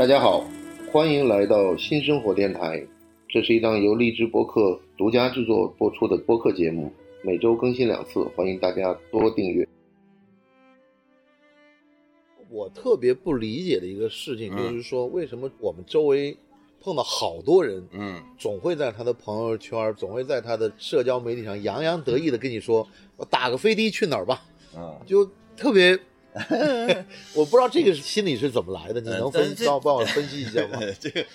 大家好，欢迎来到新生活电台。这是一档由荔枝播客独家制作播出的播客节目，每周更新两次，欢迎大家多订阅。我特别不理解的一个事情，就是说，为什么我们周围碰到好多人，嗯，总会在他的朋友圈，总会在他的社交媒体上洋洋得意的跟你说：“我打个飞的去哪儿吧。”啊，就特别，我不知道这个心理是怎么来的，你能分帮我帮我分析一下吗？这个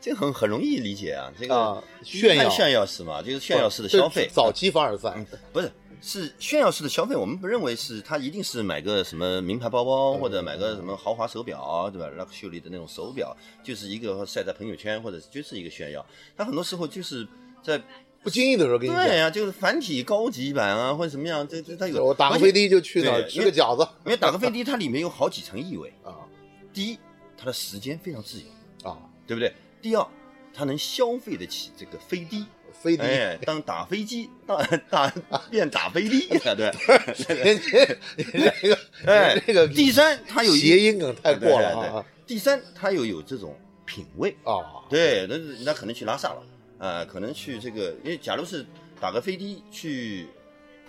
这个很很容易理解啊，这个啊炫耀炫耀式嘛，就是炫耀式的消费。早期凡尔赛不是是炫耀式的消费，我们不认为是他一定是买个什么名牌包包或者买个什么豪华手表，对吧？luxury 的那种手表，就是一个晒在朋友圈或者就是一个炫耀。他很多时候就是在不经意的时候给你讲，对呀，就是繁体高级版啊，或者什么样，这这他有我打个飞的就去那儿吃个饺子因为打个飞的，它里面有好几层意味。啊第一，它的时间非常自由，啊，对不对？第二，它能消费得起这个飞的。飞的。哎，当打飞机，当打 变打飞的，对，这个哎，这个第三，它有谐音梗太过了啊对第三，它又有这种品味，啊！对，那那可能去拉萨了，啊，可能去这个，因为假如是打个飞的去。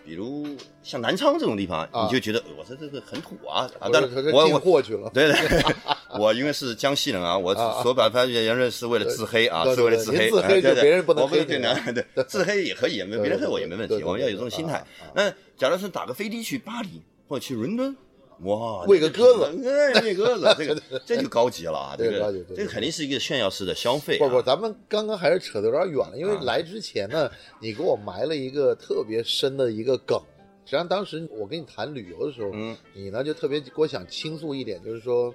比如像南昌这种地方，啊你就觉得我这这个很土啊啊！我当这这进然我我过去了，对对，我因为是江西人啊，我所表达言论是为了自黑啊，对对是为了自黑，自黑就别人不能对啊呢，对，自黑也可以，没别人黑我也没问题，对对对我们要有这种心态。那假如是打个飞的去巴黎或者去伦敦，哇，喂个鸽子喂鸽子，这个 这就高级了啊，这个这个高级对对这肯定是一个炫耀式的消费啊。不不，咱们刚刚还是扯得有点远了，因为啊来之前呢，你给我埋了一个特别深的一个梗。实际上，当时我跟你谈旅游的时候，嗯你呢就特别给我想倾诉一点，就是说，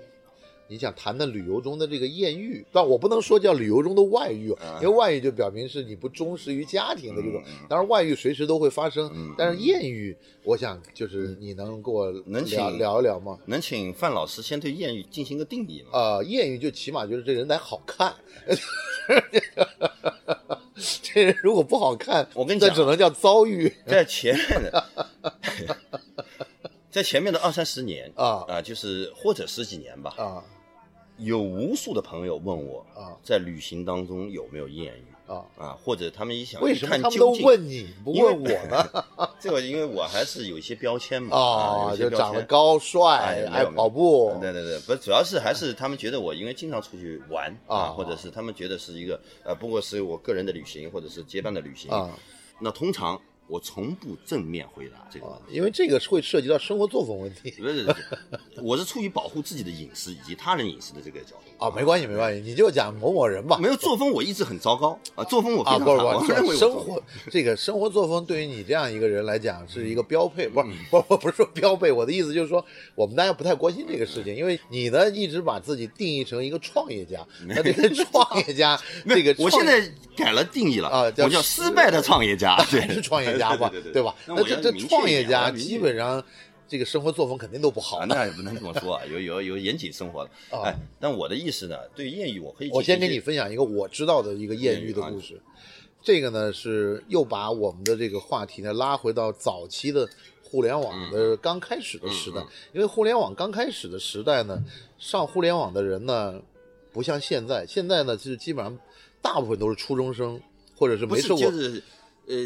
你想谈谈旅游中的这个艳遇，但我不能说叫旅游中的外遇，啊因为外遇就表明是你不忠实于家庭的这种。当然，外遇随时都会发生嗯，但是艳遇，我想就是你能跟我能聊请聊一聊吗？能请范老师先对艳遇进行个定义吗？呃，艳遇就起码就是这人得好看，这人如果不好看，我跟你讲这只能叫遭遇 在前面的，在前面的二三十年啊啊，就是或者十几年吧，啊有无数的朋友问我啊在旅行当中有没有艳遇啊！啊，或者他们也想为去什么他们都。问你不因为问我呢？这个因为我还是有一些标签嘛，啊，就长得。高帅爱跑步，对对对，不，主要是还是他们觉得我因为经常出去玩啊或者是他们觉得是一个呃，不过是我个人的旅行或者是结伴的旅行啊。那通常我从不正面回答这个问啊题。，因为这个会涉及到生活作风问题不是，不是我是出于保护自己的隐私以及他人隐私的这个角度啊，没关系没关系，你就讲某某人吧。没有作风，我一直很糟糕啊，作风我非啊，不是不是，我认为生活这个生活作风对于你这样一个人来讲是一个标配，不是嗯不是我不是说标配，我的意思就是说我们大家不太关心这个事情，因为你呢一直把自己定义成一个创业家，那这个创业家 这个我现在改了定义了啊我叫失败的创业家，对还是创业家吧，对吧？那那这这创业家基本上这个生活作风肯定都不好啊，。那也不能这么说啊，有有有严谨生活的。啊哎，但我的意思呢，对艳遇，我可以我先给你分享一个我知道的一个艳遇的故事。这个呢是又把我们的这个话题呢拉回到早期的互联网的刚开始的时代，嗯因为互联网刚开始的时代呢，上互联网的人呢不像现在，现在呢就是基本上大部分都是初中生或者是没受过就是呃。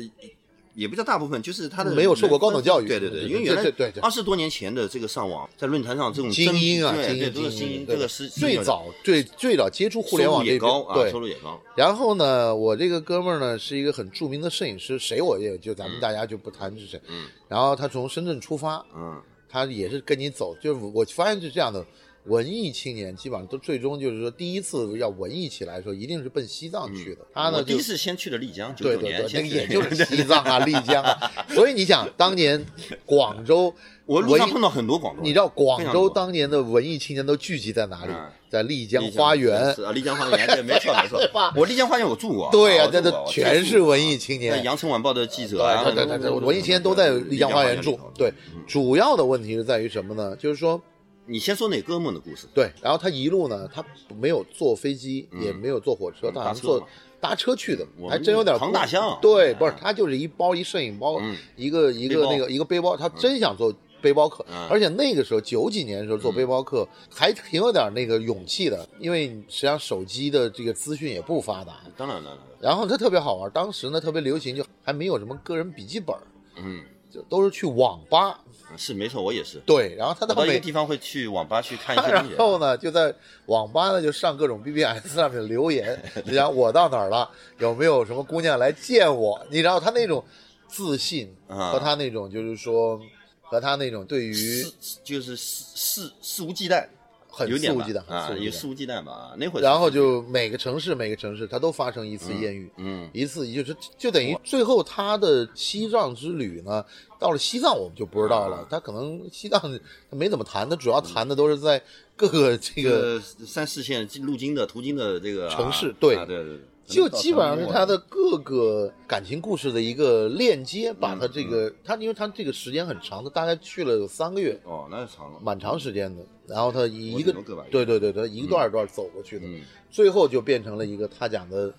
也不叫大部分，就是他的没有受过高等教育对对对，因为原来二十多年前的这个上网，在论坛上这种精英啊，对对精英都是精英，这个是最早最最早接触互联网这边也高啊，对收入也高。然后呢，我这个哥们儿呢是一个很著名的摄影师，谁我也就咱们嗯大家就不谈是谁。嗯然后他从深圳出发，嗯他也是跟你走，就是我发现是这样的，文艺青年基本上都最终就是说第一次要文艺起来的时候，一定是奔西藏去的。他呢第一次先去的丽江，对对对，那个也就是西藏啊、丽江啊。所以你想，当年广州 我路上碰到很多广州，你知道广州当年的文艺青年都聚集在哪里嗯？在丽江花园是。啊，丽江花园，对，没错没错。我丽江花园我住过，对呀、这这啊我住过全是文艺青年。那羊城晚报的记者啊，对对对对，文艺青年都在丽江花园住。对，嗯主要的问题是在于什么呢？就是说，你先说那哥们的故事。对，然后他一路呢，他没有坐飞机，嗯。也没有坐火车，嗯他好像坐搭车去的还真有点扛大箱对，嗯。不是，他就是一包一摄影包嗯，一个一个那个一个背包，他真想做背包客，嗯。而且那个时候九几年的时候做背包客、还挺有点那个勇气的，因为实际上手机的这个资讯也不发达，当然了，然后他特别好玩，当时呢特别流行，就还没有什么个人笔记本，嗯，就都是去网吧，是没错，我也是。对，然后他我到每个地方会去网吧去看一些然东西。后呢，就在网吧呢就上各种 BBS 上面留言，就讲我到哪儿了，有没有什么姑娘来见我？你知道他那种自信啊和他那种就是说和他那种对于就是肆肆肆无忌惮，很有点吧肆无忌惮很啊肆无，忌惮有肆无忌惮吧。那会儿然后就每个城市每个城市他都发生一次艳遇，嗯一次就是就等于最后他的西藏之旅呢，到了西藏我们就不知道了，啊他可能西藏他没怎么谈，他主要谈的都是在各个这个。三四线路经的途经的这个啊城市对啊对对，就基本上是他的各个感情故事的一个链接，把他这个他，因为他这个时间很长，他大概去了有三个月，哦，那是长了，蛮长时间的。然后他一个对对对，他一段一段走过去的，嗯。最后就变成了一个他讲的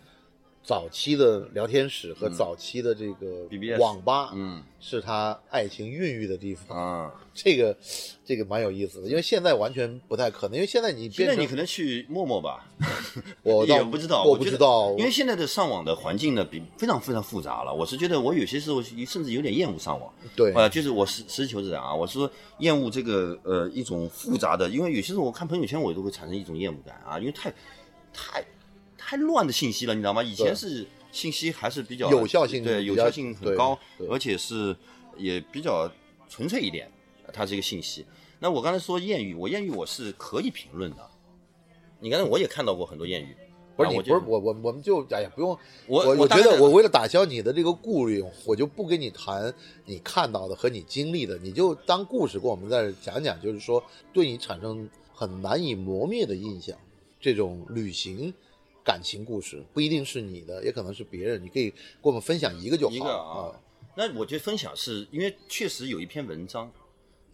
早期的聊天室和早期的这个网吧，嗯。是他爱情孕育的地方。啊，这个这个蛮有意思的，因为现在完全不太可能，因为现在你现在你可能去陌陌吧，我倒 也不知道，我不知道，因为现在的上网的环境呢，比非常非常复杂了。我是觉得我有些时候甚至有点厌恶上网，对。呃，就是我实实事求是讲啊，我是说厌恶这个呃一种复杂的，因为有些时候我看朋友圈我都会产生一种厌恶感啊，因为太太太乱的信息了，你知道吗？以前是信息还是比较有效性对有效性很高对，而且是也比较纯粹一点，它是一个信息。那我刚才说艳遇，我艳遇我是可以评论的。你刚才我也看到过很多艳遇，不是不是我我我们就哎呀不用，我我我觉得我为了打消你的这个顾虑，我就不跟你谈你看到的和你经历的，你就当故事跟我们在这讲讲，就是说对你产生很难以磨灭的印象，这种旅行感情故事不一定是你的，也可能是别人，你可以跟我们分享一个就好。一个啊。那我觉得分享是因为确实有一篇文章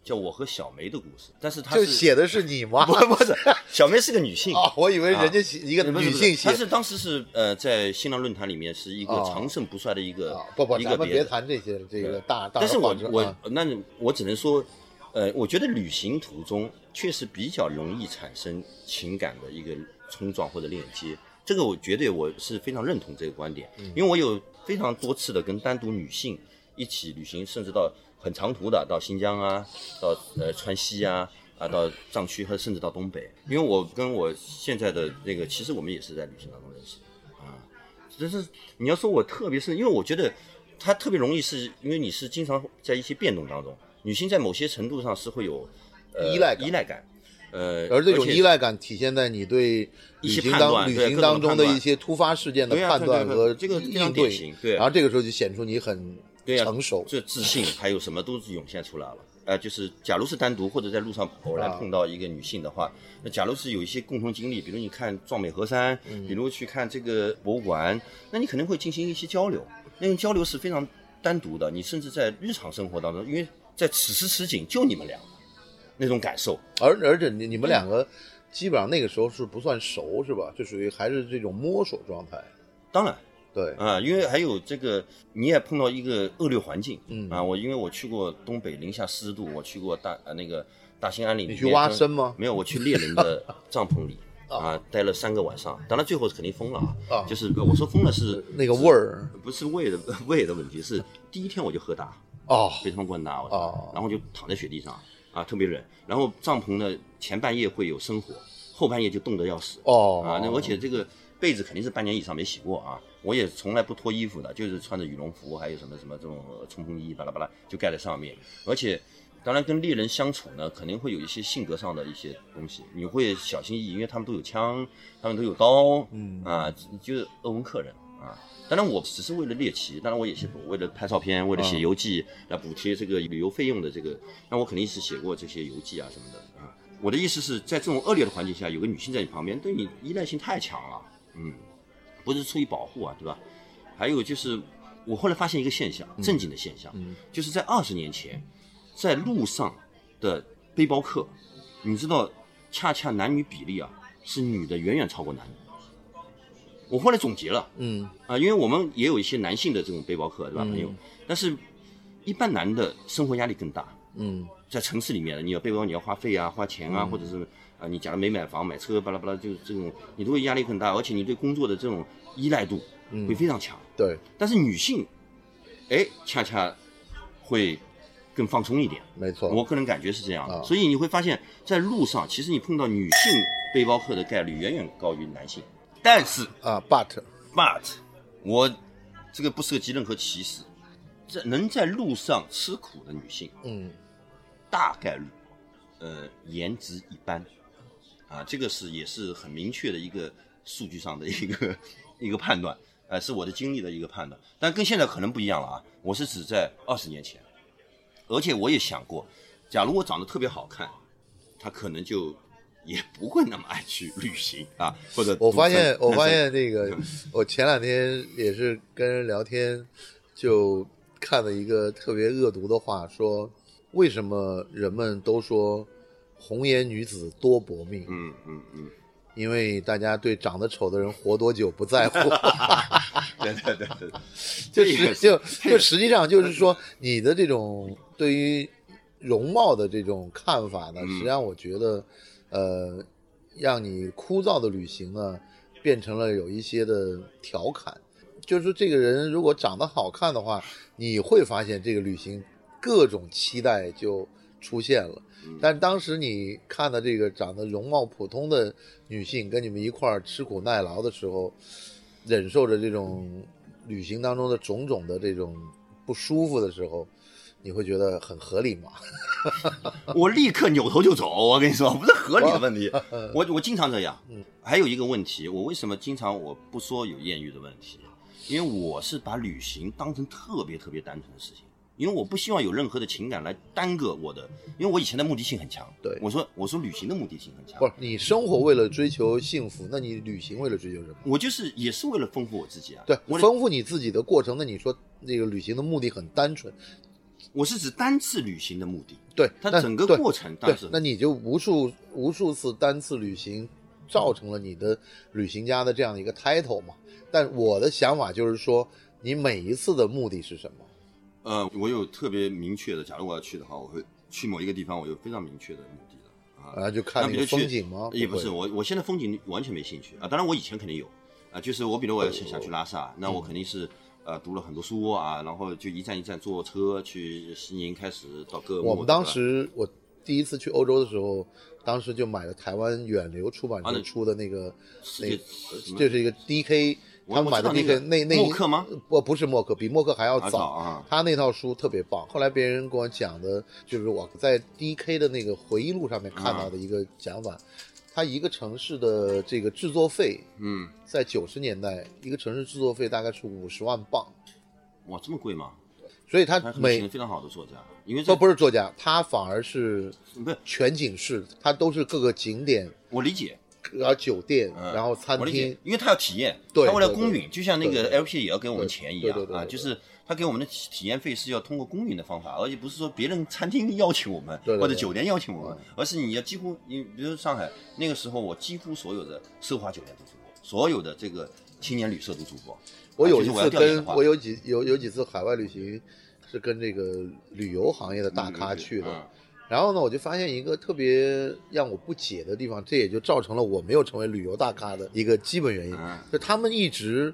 叫我和小梅的故事，但是她就写的是你吗？不不是 小梅是个女性。啊，我以为人家写一个女性写。她是当时是呃在新浪论坛里面是一个啊长盛不衰的一个啊，不不，一咱们别个别。谈这些这个大大但是我我啊。那我只能说，呃，我觉得旅行途中确实比较容易产生情感的一个冲撞或者链接，这个我绝对我是非常认同这个观点，嗯因为我有非常多次的跟单独女性一起旅行，甚至到很长途的到新疆啊，到呃川西啊。啊，到藏区和甚至到东北，因为我跟我现在的那个，其实我们也是在旅行当中认识的啊。但是你要说我特别是，因为我觉得它特别容易是因为你是经常在一些变动当中，女性在某些程度上是会有、呃、依赖依赖感，呃，而这种依赖感体现在你对旅行当旅行当中的一些突发事件的判断和这个应对对然后这个时候就显出你很对呀、成熟。这自信还有什么都是涌现出来了。呃，就是假如是单独或者在路上偶然啊碰到一个女性的话，那假如是有一些共同经历，比如你看壮美河山，嗯比如去看这个博物馆，那你肯定会进行一些交流。那种交流是非常单独的，你甚至在日常生活当中，因为在此时此景就你们俩那种感受，而而且你你们两个基本上那个时候是不算熟是吧？就属于还是这种摸索状态。当然。对，啊，因为还有这个，你也碰到一个恶劣环境，嗯。啊，我因为我去过东北零下四十度，我去过大呃那个大兴安岭，你去挖参吗？没有，我去猎人的帐篷里。啊，待了三个晚上，当然最后是肯定疯了啊，啊。就是呃我说疯了是那个味儿。不是胃的胃的问题，是第一天我就喝大，哦。被他们灌大，我哦。然后就躺在雪地上啊，特别冷，然后帐篷呢前半夜会有生火，后半夜就冻得要死，哦啊，那而且这个被子肯定是半年以上没洗过啊。我也从来不脱衣服的，就是穿着羽绒服，还有什么什么这种呃冲锋衣，巴拉巴拉就盖在上面。而且，当然跟猎人相处呢，肯定会有一些性格上的一些东西，你会小心翼翼，因为他们都有枪，他们都有刀，嗯啊，就是鄂温克人啊。当然，我只是为了猎奇，当然我也是为了拍照片，为了写游记来补贴这个旅游费用的这个，那我肯定是写过这些游记啊什么的啊。我的意思是在这种恶劣的环境下，有个女性在你旁边，对你依赖性太强了，嗯，不是出于保护啊，对吧？还有就是，我后来发现一个现象，正经的现象，嗯就是在二十年前，在路上的背包客，你知道，恰恰男女比例啊，是女的远远超过男的。我后来总结了嗯啊，因为我们也有一些男性的这种背包客，对吧，朋友？但是，一般男的生活压力更大，嗯在城市里面的，你要背包你要花费啊，花钱啊，或者是啊，你假如没买房买车，巴拉巴拉，就是这种，你都会压力很大，而且你对工作的这种依赖度会非常强。对，但是女性，哎，恰恰会更放松一点。没错，我个人感觉是这样的，啊所以你会发现在路上，其实你碰到女性背包客的概率远远高于男性。但是啊，but but 我这个不涉及任何歧视，这能在路上吃苦的女性，嗯。大概率，呃，颜值一般，啊，这个是也是很明确的一个数据上的一个一个判断，呃，是我的经历的一个判断，但跟现在可能不一样了啊，我是指在二十年前，而且我也想过，假如我长得特别好看，她可能就也不会那么爱去旅行啊，或者我发现，我发现这个，我前两天也是跟人聊天，就看了一个特别恶毒的话，说为什么人们都说红颜女子多薄命？嗯嗯嗯，因为大家对长得丑的人活多久不在乎。对对对对，就这个实就就实际上就是说，你的这种对于容貌的这种看法呢，嗯实际上我觉得，呃，让你枯燥的旅行呢，变成了有一些的调侃。就是说，这个人如果长得好看的话，你会发现这个旅行各种期待就出现了。嗯但当时你看的这个长得容貌普通的女性跟你们一块儿吃苦耐劳的时候，忍受着这种旅行当中的种种的这种不舒服的时候，你会觉得很合理吗？我立刻扭头就走。我跟你说，不是合理的问题。我我经常这样。还有一个问题，我为什么经常我不说有艳遇的问题？因为我是把旅行当成特别特别单纯的事情，因为我不希望有任何的情感来耽搁我的，因为我以前的目的性很强。对我说我说旅行的目的性很强不，是，你生活为了追求幸福，那你旅行为了追求什么？我就是也是为了丰富我自己啊。对，我丰富你自己的过程。那你说那个旅行的目的很单纯，我是指单次旅行的目的，对，它整个过程对那你就无数无数次单次旅行，造成了你的旅行家的这样的一个 title 嘛。但我的想法就是说，你每一次的目的是什么？呃，我有特别明确的，假如我要去的话，我会去某一个地方，我有非常明确的目的的啊。啊，就看那个那比如去风景吗？也不是，我我现在风景完全没兴趣啊。当然，我以前肯定有啊，就是我比如我要想想去拉萨，那我肯定是呃读了很多书啊，然后就一站一站坐车去西宁，开始到各我们当时我第一次去欧洲的时候，当时就买了台湾远流出版社出的那个，那这是一个 DK，他们买的 DK 那个那那默克吗？不不是默克，比默克还要啊早早啊他那套书特别棒。后来别人跟我讲的，就是我在 DK 的那个回忆录上面看到的一个讲法，他一个城市的这个制作费，嗯，在九十年代，一个城市制作费大概是五十万镑，哇，这么贵吗？所以他每请非常好的作家，因为都这不是作家，他反而是不是全景式，他都是各个景点，我理解，然后酒店，嗯。然后餐厅，，因为他要体验，对他为了公允，就像那个对对。LP 也要给我们钱一样啊，对对对对对。就是他给我们的体体验费是要通过公允的方法，而且不是说别人餐厅邀请我们或者酒店邀请我们，而是你要几乎你比如说上海那个时候，我几乎所有的奢华酒店都住过，所有的这个青年旅社都住过。我有一次跟我有几有有几次海外旅行，是跟这个旅游行业的大咖去的。嗯然后呢，我就发现一个特别让我不解的地方，这也就造成了我没有成为旅游大咖的一个基本原因，嗯就他们一直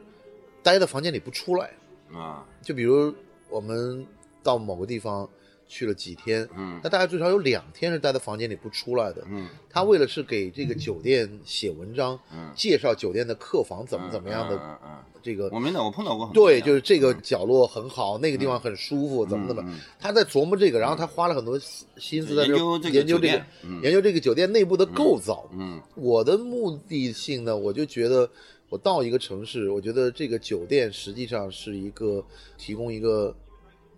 待在房间里不出来。啊，就比如我们到某个地方去了几天，嗯。那大概最少有两天是待在房间里不出来的。嗯。他为了是给这个酒店写文章，嗯。介绍酒店的客房怎么怎么样的嗯这个嗯，我明白，我碰到过很多对，就是这个角落很好，那个地方很舒服，怎么怎么他在琢磨这个，然后他花了很多心思在研究这个研究这个酒店嗯。研究这个酒店内部的构造。嗯。我的目的性呢，我就觉得我到一个城市，我觉得这个酒店实际上是一个提供一个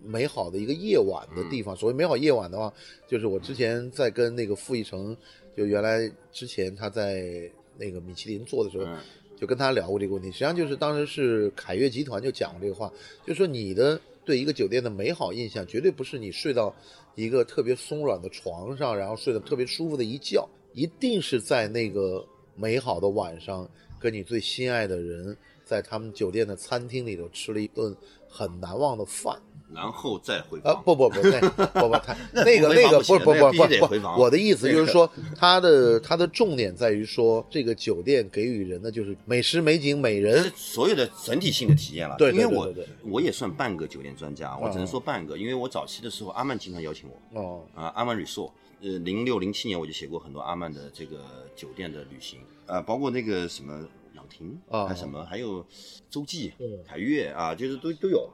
美好的一个夜晚的地嗯方。所谓美好夜晚的话，就是我之前在跟那个傅艺成，就原来之前他在那个米其林做的时候，嗯就跟他聊过这个问题。实际上就是当时是凯悦集团就讲过这个话，就说你的对一个酒店的美好印象，绝对不是你睡到一个特别松软的床上，然后睡得特别舒服的一觉，一定是在那个美好的晚上，跟你最心爱的人在他们酒店的餐厅里头吃了一顿很难忘的饭。然后再回啊访。不 不不，那不不他那那个那个不不不不不我的意思就是说，他的他的重点在于说，这个酒店给予人的就是美食美景美人，所有的整体性的体验了。对对因为我我也算半个酒店专家，我只能说半个，因为我早期的时候阿曼经常邀请我哦啊，阿曼 resort，呃，零六零七年我就写过很多阿曼的这个酒店的旅行啊，包括那个什么朗廷啊还什么，还有周记嗯、凯悦啊，就是都都有。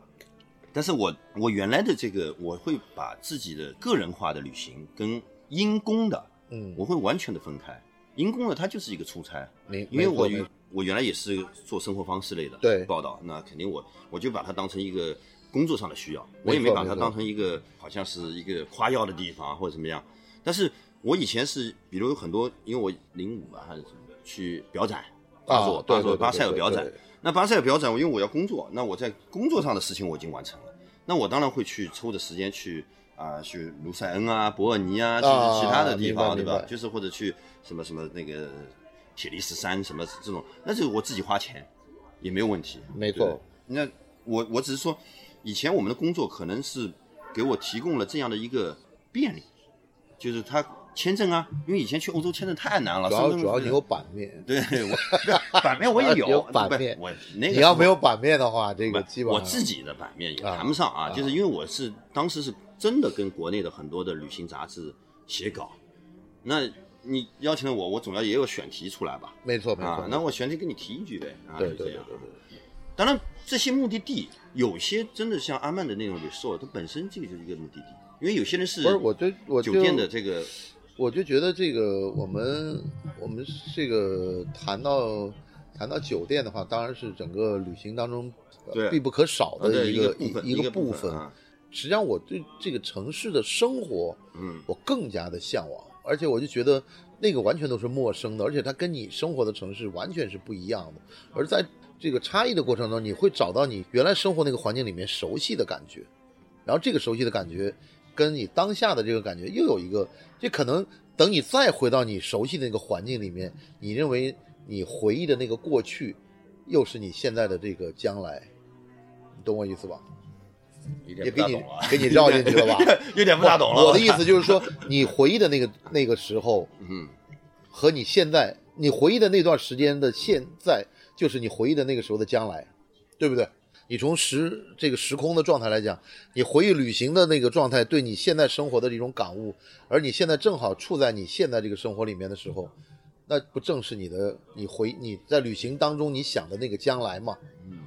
但是我我原来的这个，我会把自己的个人化的旅行跟因公的，嗯，我会完全的分开。因公的它就是一个出差，没因为我我原来也是做生活方式类的对报道，那肯定我我就把它当成一个工作上的需要，我也没把它当成一个好像是一个夸耀的地方或者怎么样。但是我以前是，比如有很多，因为我零五吧还是什么去表展，巴啊佐对对对巴塞尔表展，那巴塞尔表展，因为我要工作，那我在工作上的事情我已经完成了，那我当然会去抽着时间去啊、去卢塞恩啊、伯尔尼啊，去啊其他的地方，对吧？就是或者去什么什么那个铁力士山什么这种，那是我自己花钱也没有问题。没错。那我我只是说，以前我们的工作可能是给我提供了这样的一个便利，就是他签证啊，因为以前去欧洲签证太难了，主要主要你 有版面，对我版面我也有有版面。我那个你要没有版面的话，这个不基本我自己的版面也啊谈不上啊，啊。就是因为我是当时是真的跟国内的很多的旅行杂志写稿，那你邀请了我，我总要也有选题出来吧？没错没错啊，，那我选题给你提一句呗，啊，对对对对对，当然，这些目的地有些真的像阿曼的那种 resort，它本身这个就是一个目的地，因为有些人是不是我就我酒店的这个我就觉得这个我们我们这个谈到谈到酒店的话，当然是整个旅行当中必不可少的一个一个部分一个部部分。实际上，我对这个城市的生活，嗯，我更加的向往，而且我就觉得那个完全都是陌生的，而且它跟你生活的城市完全是不一样的。而在这个差异的过程中，你会找到你原来生活那个环境里面熟悉的感觉，然后这个熟悉的感觉跟你当下的这个感觉又有一个，这可能等你再回到你熟悉的那个环境里面，你认为你回忆的那个过去，又是你现在的这个将来，你懂我意思吧？也给你给你绕进去了吧？有点不大懂了。我的意思就是说，你回忆的那个那个时候 嗯，和你现在，你回忆的那段时间的现在，就是你回忆的那个时候的将来，对不对？你从时这个时空的状态来讲，你回忆旅行的那个状态，对你现在生活的一种感悟，而你现在正好处在你现在这个生活里面的时候，那不正是你的你回你在旅行当中你想的那个将来吗？嗯，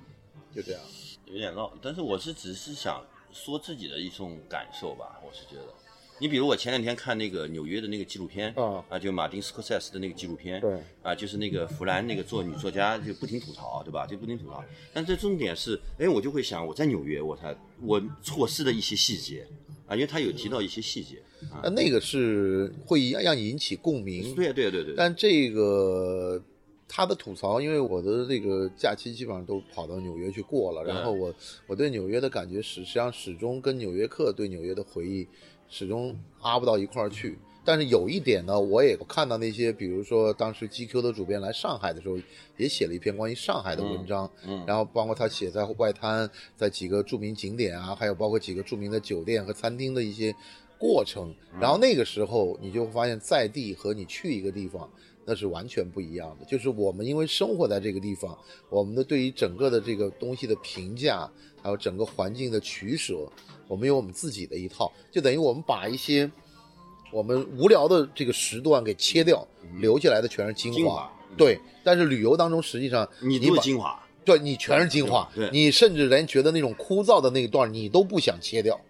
就这样。有点绕，但是我是只是想说自己的一种感受吧，我是觉得。你比如我前两天看那个纽约的那个纪录片啊就马丁斯科塞斯的那个纪录片，对啊，就是那个弗兰那个做女作家就不停吐槽，对吧？就不停吐槽。但这重点是，哎，我就会想，我在纽约，我才我错失了一些细节啊，因为他有提到一些细节啊。那那个是会让你引起共鸣，对对对对，但这个他的吐槽，因为我的这个假期基本上都跑到纽约去过了，然后我我对纽约的感觉始实际上始终跟纽约客对纽约的回忆始终拉不到一块儿去。但是有一点呢，我也看到那些，比如说当时 GQ 的主编来上海的时候，也写了一篇关于上海的文章，嗯然后包括他写在外滩，在几个著名景点啊，还有包括几个著名的酒店和餐厅的一些过程。然后那个时候你就会发现，在地和你去一个地方，那是完全不一样的。就是我们因为生活在这个地方，我们的对于整个的这个东西的评价，还有整个环境的取舍，我们有我们自己的一套，就等于我们把一些我们无聊的这个时段给切掉，留下来的全是精华。精华对，但是旅游当中，实际上你你把都是精华，对你全是精华，对你甚至连觉得那种枯燥的那一段你都不想切掉，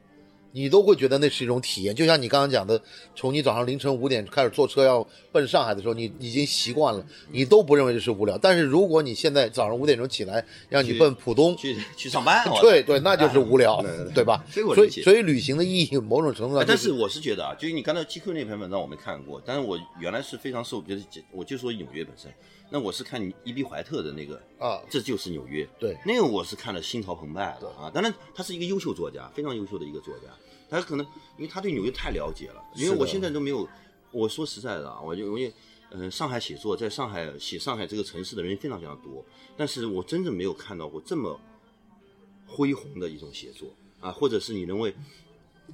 你都会觉得那是一种体验。就像你刚刚讲的，从你早上凌晨五点开始坐车要奔上海的时候，你已经习惯了，你都不认为这是无聊。但是如果你现在早上五点钟起来，让你奔浦东，去去上班，对对，那就是无聊，对 吧？所以所以旅行的意义，某种程度上、就是哎但是我是觉得啊，就是你刚才 GQ 那篇文章我没看过，但是我原来是非常受，就是我就说纽约本身，那我是看伊比怀特的那个啊，这就是纽约，对那个我是看了心潮澎湃的啊。当然，他是一个优秀作家，非常优秀的一个作家，他可能因为他对纽约太了解了，因为我现在都没有，我说实在的啊，我就因为嗯、上海写作，在上海写上海这个城市的人非常非常多，但是我真正没有看到过这么恢宏的一种写作啊，或者是你认为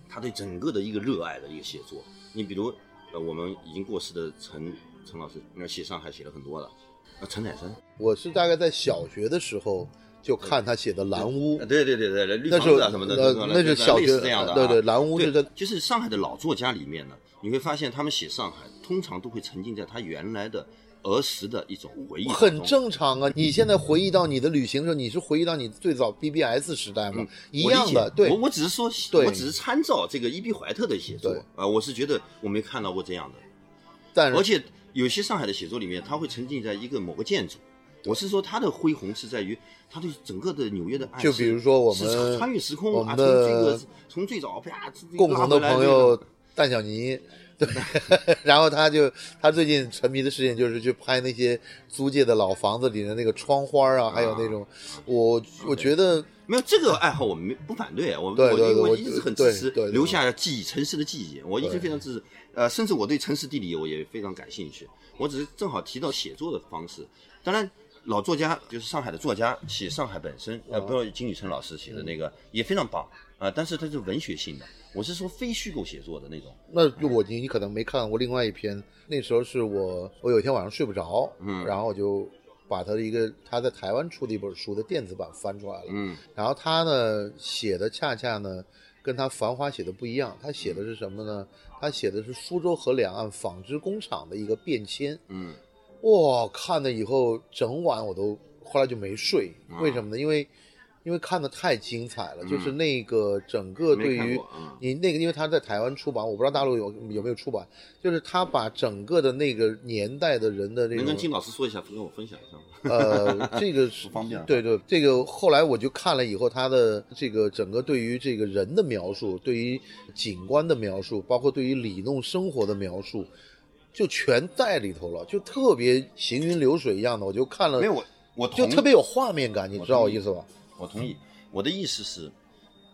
他对整个的一个热爱的一个写作。你比如，呃，我们已经过世的陈陈老师，那写上海写了很多了，啊，陈乃生，我是大概在小学的时候就看他写的《蓝屋啊，》，对对对对，绿那是房子啊什么的，那是小学这样的啊，对对蓝屋是在就是上海的老作家里面呢，你会发现他们写上海，通常都会沉浸在他原来的儿时的一种回忆，很正常啊！你现在回忆到你的旅行的时候，你是回忆到你最早 BBS 时代吗？一样的，对我，我只是说，对我只是参照这个伊比怀特的写作对啊，我是觉得我没看到过这样的，但而且有些上海的写作里面，他会沉浸在一个某个建筑。我是说，他的恢宏是在于他对整个的纽约的爱是，就比如说我们穿越时空啊，我们从这的个从最早啪共同的朋友蛋小尼，对，然后他就他最近沉迷的事情就是去拍那些租界的老房子里的那个窗花啊，还有那种，我我觉得没有这个爱好，我们没不反对，我我一直很支持留下记忆城市的记忆，我一直非常支持。呃，甚至我对城市地理我也非常感兴趣。我只是正好提到写作的方式，当然。老作家就是上海的作家，写上海本身，呃，嗯比如金宇澄老师写的那个也非常棒啊、但是它是文学性的，我是说非虚构写作的那种。那就我你你可能没看过另外一篇，那时候是我我有一天晚上睡不着，嗯然后我就把他的一个他在台湾出的一本书的电子版翻出来了，嗯然后他呢写的恰恰呢跟他《繁花》写的不一样，他写的是什么呢？他写的是苏州河两岸纺织工厂的一个变迁。嗯哇，看了以后整晚我都后来就没睡，啊为什么呢？因为因为看的太精彩了，就是那个整个对于你那个，因为他在台湾出版，我不知道大陆有有没有出版，就是他把整个的那个年代的人的这个能跟金老师说一下，跟我分享一下吗？呃，这个 是不方便啊对对，这个后来我就看了以后，他的这个整个对于这个人的描述，对于景观的描述，包括对于里弄生活的描述，就全在里头了，就特别行云流水一样的。我就看了没，有，我我就特别有画面感，你知道我意思吧？我同意。我的意思是，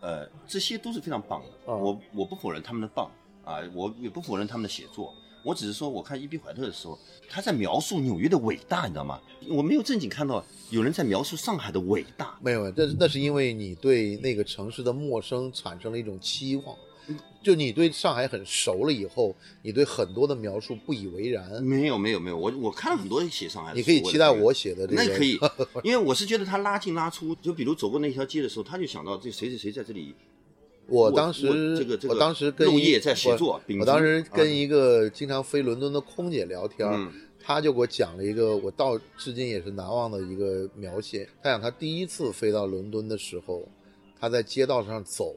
呃，这些都是非常棒的。嗯我我不否认他们的棒啊，我也不否认他们的写作。我只是说，我看伊比怀特的时候，他在描述纽约的伟大，你知道吗？我没有正经看到有人在描述上海的伟大。没有，这那是因为你对那个城市的陌生产生了一种期望。就你对上海很熟了以后，你对很多的描述不以为然。没有没有没有，我我看了很多写上海的。你可以期待我写的这个，那可以，因为我是觉得他拉近拉出，就比如走过那条街的时候，他就想到这谁谁谁在这里我我当时我这个这个我当时跟一漏夜在写作我我当时跟啊一个经常飞伦敦的空姐聊天，嗯她就给我讲了一个我到至今也是难忘的一个描写。她讲她第一次飞到伦敦的时候，她在街道上走，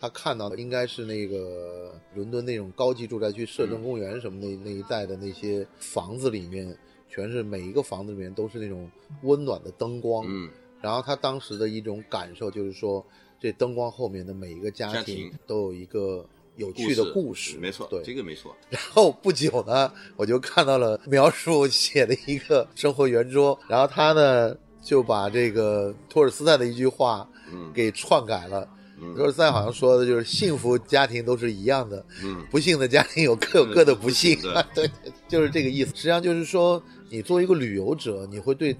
她看到的应该是那个伦敦那种高级住宅区、摄政公园什么那那一带的那些房子里面，全是每一个房子里面都是那种温暖的灯光。嗯然后他当时的一种感受就是说，这灯光后面的每一个家庭家庭都有一个有趣的故事，没错，对。这个没错。然后不久呢，我就看到了描述写的一个生活圆桌，然后他呢就把这个托尔斯泰的一句话嗯给篡改了。嗯托尔斯泰好像说的就是幸福家庭都是一样的，嗯不幸的家庭有各有各的不幸，对对，就是这个意思。实际上就是说，你作为一个旅游者，你会对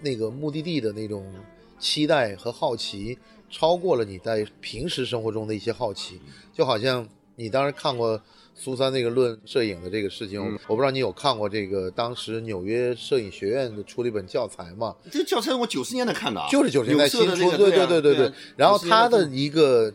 那个目的地的那种期待和好奇，超过了你在平时生活中的一些好奇。就好像你当时看过苏三那个论摄影的这个事情，嗯。我不知道你有看过这个当时纽约摄影学院的出了一本教材吗？这个教材我九十年代看的啊，就是九十年代新出，那个对啊。对对对对啊然后90年代他的一个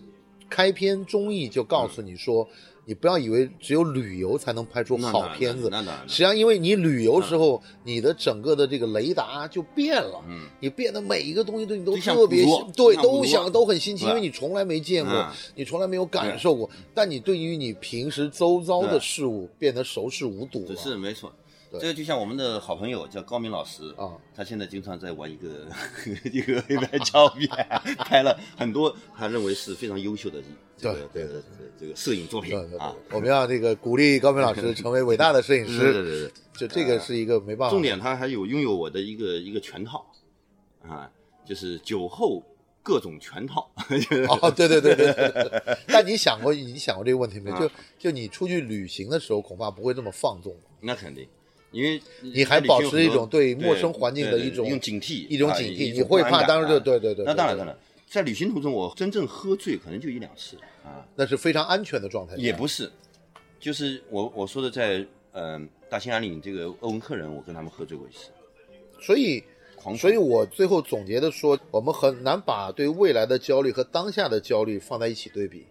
开篇中译就告诉你说，你不要以为只有旅游才能拍出好片子实际上因为你旅游时候，你的整个的这个雷达就变了，嗯。你变得每一个东西对你都特别对，都想都很新奇，因为你从来没见过嗯，你从来没有感受过，但你对于你平时周遭的事物变得熟视无睹这了。是没错。对这个就像我们的好朋友叫高明老师啊，他现在经常在玩一个 一个黑白胶片，拍了很多他认为是非常优秀的这个对这个这个摄影作品对对对啊。，我们要这个鼓励高明老师成为伟大的摄影 师对师，对对，就这个是一个没办法。重点他还有拥有我的一个一个全套啊，就是酒后各种全套。哦，对对对对对对。但你想过，你想过这个问题没有？啊就就你出去旅行的时候，恐怕不会这么放纵。那肯定，因为你还保持一种对陌生环境的对一种警惕，一种啊警惕你会怕当然对对对那当然当然，在旅行途中，我真正喝醉可能就一两次啊，那是非常安全的状态。也不是，就是我我说的在嗯、大兴安岭这个欧文克人，我跟他们喝醉过一次，所以，狂所以我最后总结的说，我们很难把对未来的焦虑和当下的焦虑放在一起对比，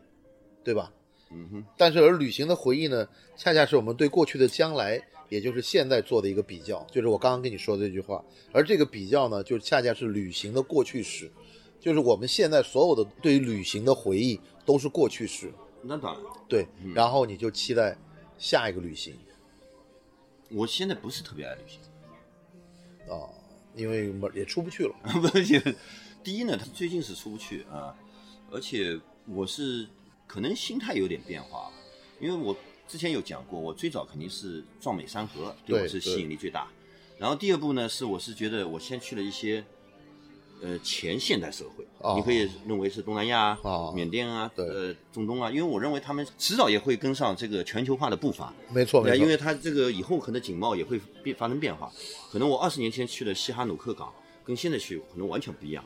对吧？嗯哼，但是而旅行的回忆呢，恰恰是我们对过去的将来，也就是现在做的一个比较，就是我刚刚跟你说的这句话。而这个比较呢，就恰恰是旅行的过去式，就是我们现在所有的对于旅行的回忆都是过去式，那当然，对，然后你就期待下一个旅行我现在不是特别爱旅行。啊，因为也出不去了。不是，第一呢，他最近是出不去啊，而且我是可能心态有点变化，因为我之前有讲过，我最早肯定是壮美山河对我是吸引力最大，然后第二步呢，是我是觉得我先去了一些。呃，前现代社会，哦你可以认为是东南亚、哦缅甸啊，呃，中东啊，因为我认为他们迟早也会跟上这个全球化的步伐。没错，因为它这个以后可能景貌也会变发生变化，可能我二十年前去的西哈努克港，跟现在去可能完全不一样。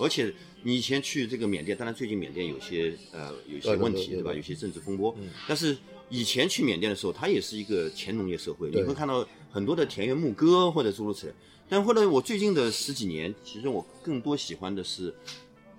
而且你以前去这个缅甸，当然最近缅甸有些呃有些问题，对对对有些政治风波。嗯但是以前去缅甸的时候，它也是一个前农业社会，你会看到很多的田园牧歌或者诸如此类。但后来我最近的十几年，其实我更多喜欢的是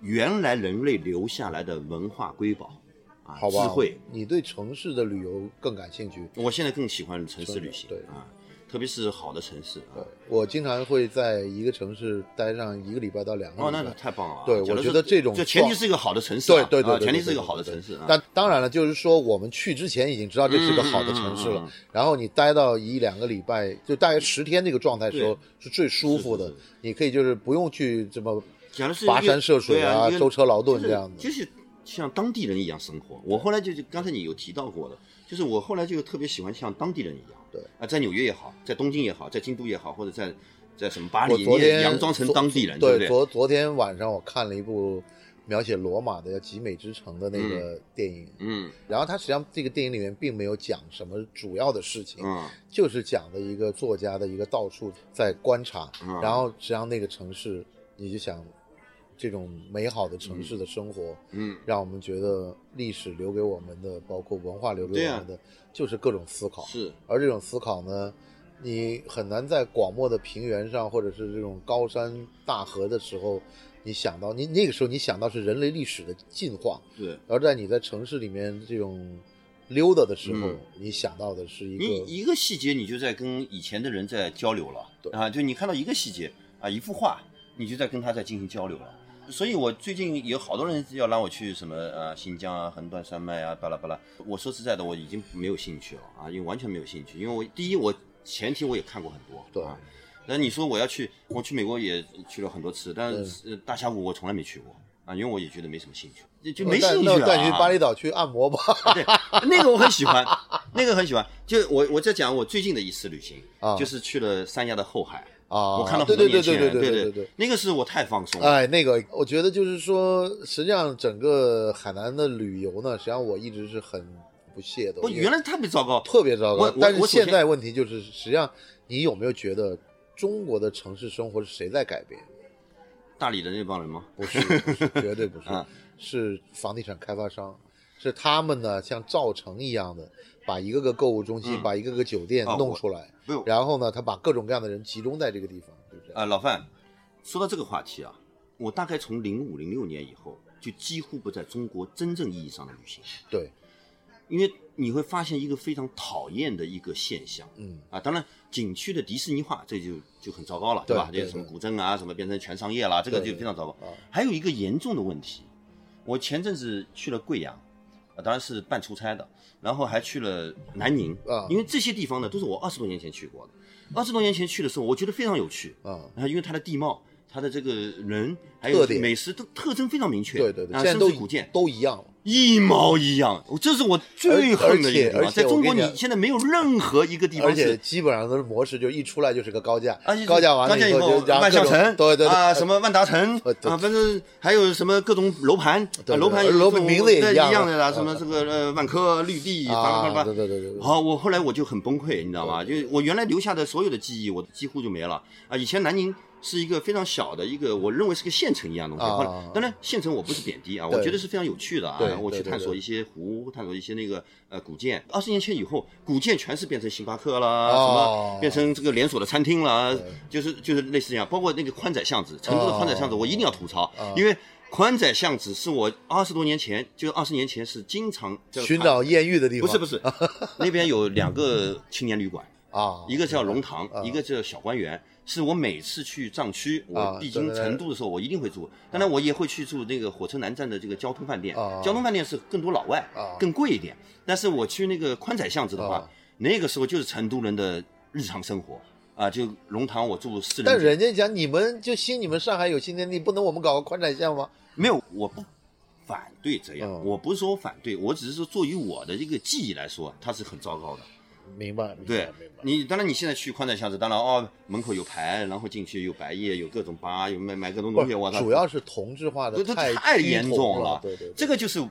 原来人类留下来的文化瑰宝啊，好吧智慧。你对城市的旅游更感兴趣。我现在更喜欢城市旅行，对啊，特别是好的城市啊。我经常会在一个城市待上一个礼拜到两个哦，礼拜。那太棒了啊！对我觉得这种就前提是一个好的城市啊，对对对前提是一个好的城市啊。但当然了，就是说我们去之前已经知道这是个好的城市了，然后你待到一两个礼拜，就大约十天这个状态时候是最舒服的。是是是你可以就是不用去这么跋山涉水啊，舟车劳顿这样的。就是像当地人一样生活。我后来就是刚才你有提到过的，就是我后来就特别喜欢像当地人一样，对啊，在纽约也好，在东京也好，在京都也好，或者在在什么巴黎，你我昨天也佯装成当地人，对不对？昨昨天晚上我看了一部描写罗马的叫《极美之城》的那个电影，嗯然后它实际上这个电影里面并没有讲什么主要的事情，嗯就是讲的一个作家的一个到处在观察，嗯然后实际上那个城市，你就想这种美好的城市的生活，嗯，让我们觉得历史留给我们的，包括文化留给我们的，就是各种思考。是而这种思考呢，你很难在广漠的平原上，或者是这种高山大河的时候，你想到你那个时候你想到是人类历史的进化，对。而在你在城市里面这种溜达的时候，嗯你想到的是一个你一个细节，你就在跟以前的人在交流了，对啊，就你看到一个细节啊，一幅画，你就在跟他在进行交流了。所以我最近有好多人要让我去什么呃新疆啊、横断山脉啊，巴拉巴拉。我说实在的，我已经没有兴趣了啊，因为完全没有兴趣。因为我第一，我前提我也看过很多，对啊。那你说我要去，我去美国也去了很多次，但是、呃大峡谷我从来没去过啊，因为我也觉得没什么兴趣，就就没兴趣啊。那那带你去巴厘岛去按摩吧。对，那个我很喜欢，那个很喜欢。就我我在讲我最近的一次旅行，啊就是去了三亚的后海，啊，我看到对对对很多年轻人，对对对对对。那个是我太放松了。哎，那个，我觉得就是说，实际上整个海南的旅游呢，实际上我一直是很不屑的。我原来特别糟糕，特别糟糕但是现在问题就是，实际上你有没有觉得中国的城市生活是谁在改变？大理的那帮人吗？不是，不是绝对不是 啊，是房地产开发商，是他们呢像造城一样的，把一个个购物中心，嗯把一个个酒店弄出来，然后呢，他把各种各样的人集中在这个地方，对不对。啊，老范，说到这个话题啊，我大概从零五零六年以后，就几乎不在中国真正意义上的旅行，对，因为你会发现一个非常讨厌的一个现象。嗯，啊，当然，景区的迪士尼化这就就很糟糕了，吧？对吧这什么古镇啊，什么变成全商业啦，这个就非常糟糕啊。还有一个严重的问题，我前阵子去了贵阳，啊，当然是办出差的，然后还去了南宁。啊。因为这些地方呢都是我二十多年前去过的。二十多年前去的时候，我觉得非常有趣。啊，啊，因为它的地貌、它的这个人还有美食都特征非常明确，对对对，现在古建。都一样了。一毛一样，这是我最恨的一个地方。而且在中国，你现在没有任何一个地方而且。基本上都是模式，就一出来就是个高架而且，高价完了以后，万象城，对对对啊，什么万达城啊，反正还有什么各种楼盘，楼盘对楼盘名字也一样的啦，啊什么这个呃万科绿地，啊巴拉巴拉巴对对对好，我后来我就很崩溃，你知道吗？就我原来留下的所有的记忆，我几乎就没了啊。以前南宁是一个非常小的一个，我认为是个县城一样的东西。啊后来当然，县城我不是贬低啊，我觉得是非常有趣的啊然后。我去探索一些湖，探索一些那个呃古建。二十年前以后，古建全是变成星巴克啦，哦什么变成这个连锁的餐厅啦，就是就是类似这样。包括那个宽窄巷子，成都的宽窄巷子，哦我一定要吐槽啊，因为。宽窄巷子是我二十多年前，就二十年前是经常寻找艳遇的地方，不是不是，那边有两个青年旅馆，啊，一个叫龙塘，啊一个叫小观园。是我每次去藏区，啊我必经成都的时候，我一定会住。当然，我也会去住那个火车南站的这个交通饭店啊。交通饭店是更多老外啊，更贵一点。但是我去那个宽窄巷子的话啊，那个时候就是成都人的日常生活啊。就龙塘，我住四人但，人家讲你们就兴你们上海有新天地，不能我们搞个宽窄巷吗？没有，我不反对这样，嗯我不是说我反对，我只是说作为我的一个记忆来说，它是很糟糕的。明白，明对白，明白。你当然你现在去宽窄巷子，当然哦，门口有牌，然后进去有白夜，有各种吧，有买买各种东西，我操，主要是同质化的太太严重了，对对，对这个就是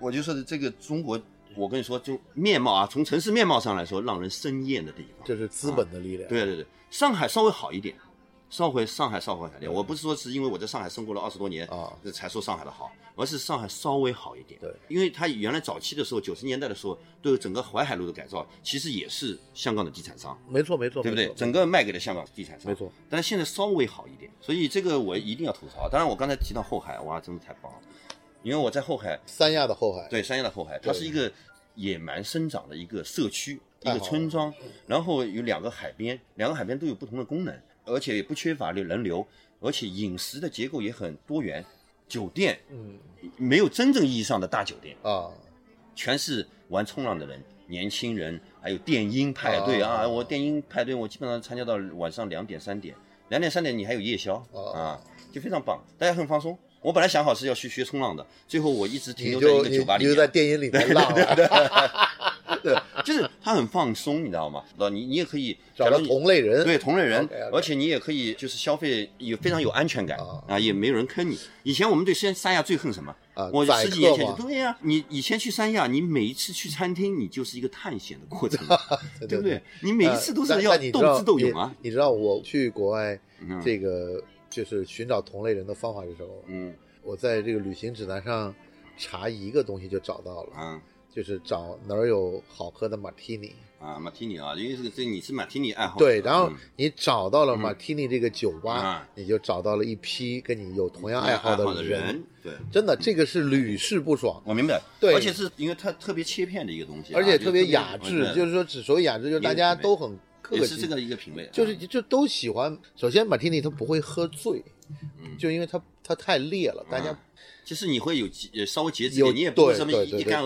我就说的这个中国，我跟你说，就面貌啊，从城市面貌上来说，让人生厌的地方。这是资本的力量。对对对，上海稍微好一点，稍微上海上回海淀。我不是说是因为我在上海生活了二十多年啊才说上海的好，而是上海稍微好一点。对，因为它原来早期的时候，九十年代的时候，对整个淮海路的改造，其实也是香港的地产商。没错没错，对不对整个卖给了香港地产商，没错。但是现在稍微好一点，所以这个我一定要吐槽。当然，我刚才提到后海，哇，真的太棒了，因为我在后海，三亚的后海，对三亚的后海，它是一个野蛮生长的一个社区，一个村庄，然后有两个海边，两个海边都有不同的功能，而且也不缺乏人流，而且饮食的结构也很多元。酒店嗯没有真正意义上的大酒店，啊，全是玩冲浪的人，年轻人，还有电音派对啊啊！我电音派对，我基本上参加到晚上两点三点，两点三点你还有夜宵啊啊，就非常棒，大家很放松。我本来想好是要去学冲浪的，最后我一直停留在一个酒吧里你就在。电音里面 浪了，对，就是他很放松，你知道吗？那你你也可以找到同类人，对同类人而且你也可以就是消费有非常有安全感啊啊，也没有人坑你。以前我们对三三亚最恨什么？啊我十几年前就对呀、你以前去三亚，你每一次去餐厅，你就是一个探险的过程，对对不对？你每一次都是要斗智斗勇啊。你。你知道我去国外嗯这个就是寻找同类人的方法是什么吗？嗯我在这个旅行指南上查一个东西就找到了，啊就是找哪儿有好喝的马提尼。啊，马提尼啊，因为这个这你是马提尼爱好。对，然后嗯。你找到了嗯。马提尼这个酒吧啊，你就找到了一批跟你有同样爱爱好的的人，对。真的，这个是屡试不爽，我明白，对。而且是因为它特别切片的一个东西啊，而且特别雅致，对就是说只所谓雅致，就是大家都很客气，是这个一个品味，就是啊就都喜欢。首先，马提尼它不会喝醉，嗯。就因为它它太烈了，大家啊就是你会有节呃稍微节制有点，你也不会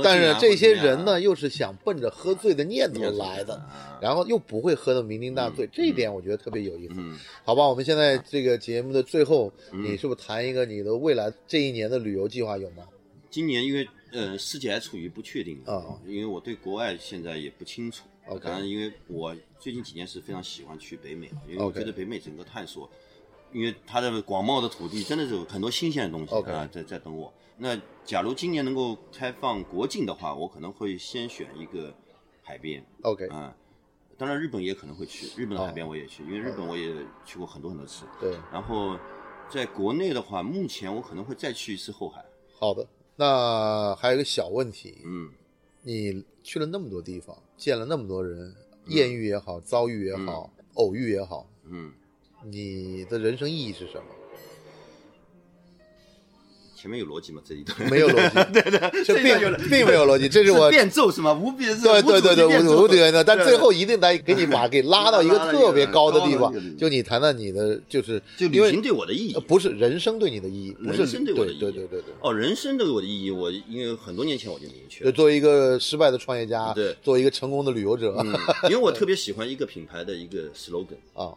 但是这些人呢，又是想奔着喝醉的念头来的，啊然后又不会喝得酩酊大醉，这一点我觉得特别有意思。嗯，好吧，我们现在这个节目的最后，嗯。你是不是谈一个你的未来这一年的旅游计划有吗？今年因为呃世界还处于不确定啊。因为我对国外现在也不清楚。当然，因为我最近几年是非常喜欢去北美啊，因为我觉得北美整个探索，因为它的广袤的土地真的是有很多新鲜的东西啊，在在等我。那假如今年能够开放国境的话，我可能会先选一个海边 OK，啊。当然，日本也可能会去，日本的海边我也去，因为日本我也去过很多很多次。对，然后在国内的话，目前我可能会再去一次后海。好的。那还有一个小问题，嗯，你去了那么多地方，见了那么多人，艳遇也好，遭遇也好，偶遇也好，嗯，你的人生意义是什么？前面有逻辑吗？这一段？没有逻辑，对 对，这并并没有逻辑，这是我变奏是吗？无比是对对对对，无无无敌的，但最后一定得给你把给拉到一个特别高的地方就你谈谈你的，就是就旅行对我的意义。呃。不是人生对你的意义，不是人生对我的意义。对对对对。哦，人生对我的意义，我因为很多年前我就明确了。作为一个失败的创业家，对。作为一个成功的旅游者。嗯，因为我特别喜欢一个品牌的一个 slogan，啊，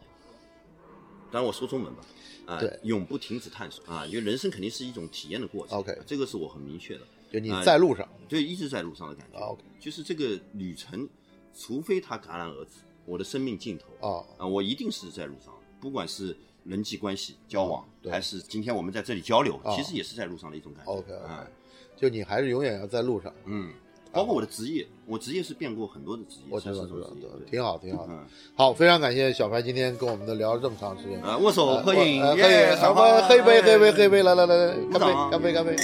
当然我说中文吧，啊、对。永不停止探索啊，因为人生肯定是一种体验的过程 OK 这个是我很明确的，就你啊在路上，对，一直在路上的感觉。啊，OK。就是这个旅程，除非它戛然而止，我的生命尽头啊，啊，我一定是在路上，不管是人际关系交往，对。还是今天我们在这里交流，啊。其实也是在路上的一种感觉。OK，OK。啊，就你还是永远要在路上。嗯，包括我的职业，我职业是变过很多的职业，我知道，知道，挺好，挺好的。嗯好，非常感谢小白今天跟我们的聊了这么长时间。啊，握手合影，呃喝耶饮，好吧，喝一杯，喝一杯，喝一杯，来来来来，干杯，干杯，干杯。